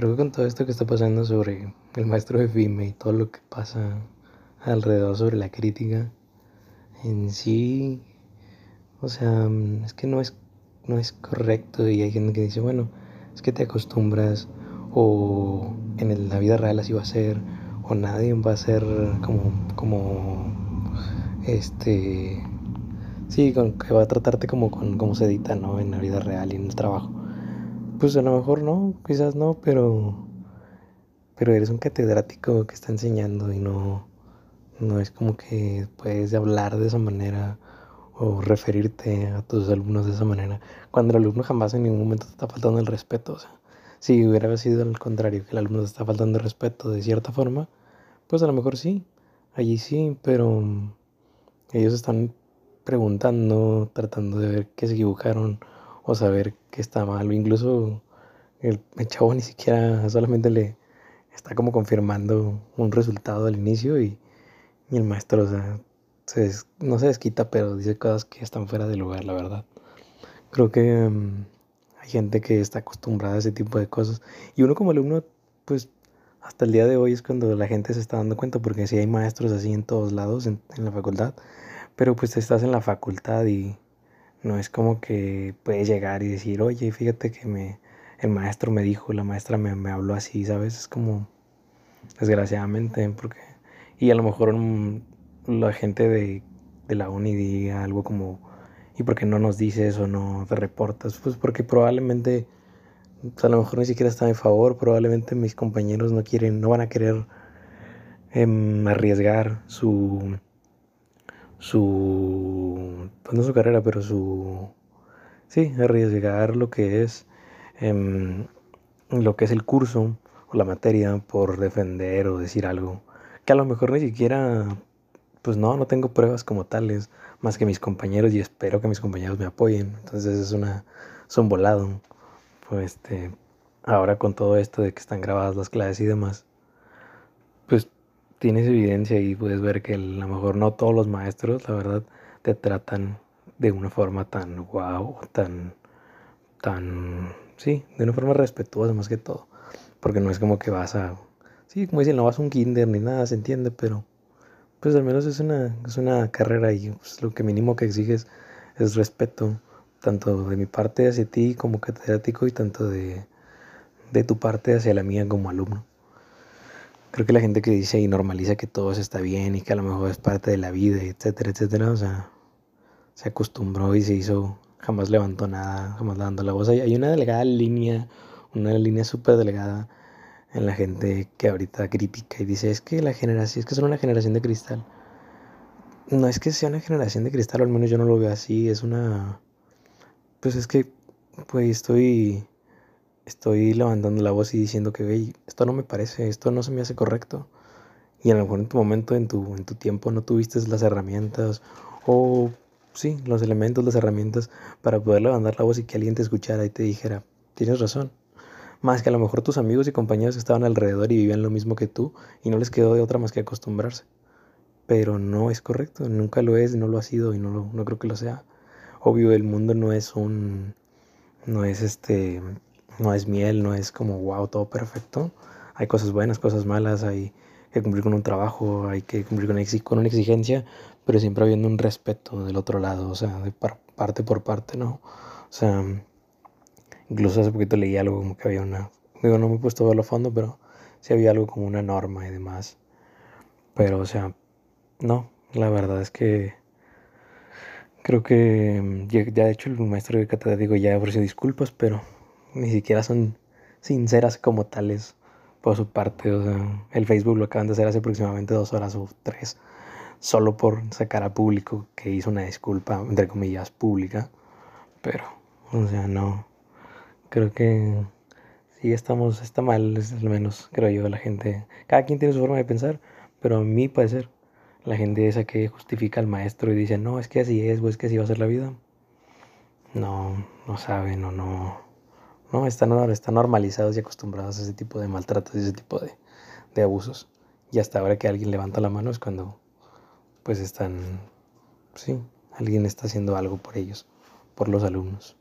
creo que con todo esto que está pasando sobre el maestro de FIME y todo lo que pasa alrededor sobre la crítica, en sí, o sea, es que no es, no es correcto y hay gente que dice, bueno, es que te acostumbras o en la vida real así va a ser o nadie va a ser como, como, este, sí, que va a tratarte como, como se edita, ¿no? En la vida real y en el trabajo. Pues a lo mejor no, quizás no, pero, pero eres un catedrático que está enseñando y no, no es como que puedes hablar de esa manera o referirte a tus alumnos de esa manera, cuando el alumno jamás en ningún momento te está faltando el respeto. O sea, si hubiera sido al contrario, que el alumno te está faltando el respeto de cierta forma, pues a lo mejor sí, allí sí, pero ellos están preguntando, tratando de ver qué se equivocaron o saber qué está mal. incluso el, chavo ni siquiera solamente le está como confirmando un resultado al inicio y, el maestro, o sea, no se desquita, pero dice cosas que están fuera de lugar, la verdad. Creo que mm, hay gente que está acostumbrada a ese tipo de cosas. Y uno como alumno, pues hasta el día de hoy es cuando la gente se está dando cuenta, porque sí hay maestros así en todos lados, en, en la facultad, pero pues estás en la facultad y no es como que puedes llegar y decir, oye, fíjate que me, el maestro me dijo, la maestra me, me habló así, ¿sabes? Es como, desgraciadamente, porque... Y a lo mejor mm, la gente de, de la uni diga algo como, ¿y por qué no nos dices o no te reportas? Pues porque probablemente, pues, a lo mejor ni siquiera está a mi favor, probablemente mis compañeros no quieren, no van a querer em, arriesgar su su, pues no su carrera, pero su, sí, arriesgar lo que es, em, lo que es el curso o la materia por defender o decir algo que a lo mejor ni siquiera, pues no, no tengo pruebas como tales, más que mis compañeros y espero que mis compañeros me apoyen. Entonces es una, es un volado. Pues este, ahora con todo esto de que están grabadas las clases y demás, pues tienes evidencia y puedes ver que a lo mejor no todos los maestros, la verdad, te tratan de una forma tan guau, tan, tan, sí, de una forma respetuosa más que todo. Porque no es como que vas a, sí, como dicen, no vas a un kinder ni nada, se entiende, pero pues al menos es una, es una carrera y pues, lo que mínimo que exiges es respeto, tanto de mi parte hacia ti como catedrático y tanto de, de tu parte hacia la mía como alumno. Creo que la gente que dice y normaliza que todo está bien y que a lo mejor es parte de la vida, etcétera, etcétera, o sea, se acostumbró y se hizo, jamás levantó nada, jamás levantó la voz. Hay, una delgada línea, una línea súper delgada en la gente que ahorita critica y dice, es que la generación, es que son una generación de cristal. No es que sea una generación de cristal, al menos yo no lo veo así, es una... Pues es que, pues estoy estoy levantando la voz y diciendo que, esto no me parece, esto no se me hace correcto. Y a lo mejor en tu momento, en tu, en tu tiempo, no tuviste las herramientas o, sí, los elementos, las herramientas para poder levantar la voz y que alguien te escuchara y te dijera, tienes razón. Más que a lo mejor tus amigos y compañeros estaban alrededor y vivían lo mismo que tú y no les quedó de otra más que acostumbrarse. Pero no es correcto, nunca lo es, no lo ha sido y no, no creo que lo sea. Obvio, el mundo no es un, no es este, no es miel, no es como wow, todo perfecto. Hay cosas buenas, cosas malas, hay que cumplir con un trabajo, hay que cumplir con, una exigencia, pero siempre habiendo un respeto del otro lado, o sea, de parte por parte, ¿no? O sea, incluso hace poquito leí algo como que había una, digo, no me he puesto a verlo a fondo, pero sí había algo como una norma y demás. Pero, o sea, no, la verdad es que creo que ya, de hecho el maestro de cátedra, digo, ya ofreció disculpas, pero ni siquiera son sinceras como tales por su parte. O sea, el Facebook lo acaban de hacer hace aproximadamente dos horas o tres, solo por sacar a público que hizo una disculpa, entre comillas, pública. Pero, o sea, no. Creo que sí estamos, está mal, al menos, creo yo, la gente. Cada quien tiene su forma de pensar, pero a mí ser la gente esa que justifica al maestro y dice, no, es que así es, o es que así va a ser la vida. No, no saben o no ¿no? Están, están normalizados y acostumbrados a ese tipo de maltratos y ese tipo de, de abusos. Y hasta ahora que alguien levanta la mano es cuando pues están, sí, alguien está haciendo algo por ellos, por los alumnos.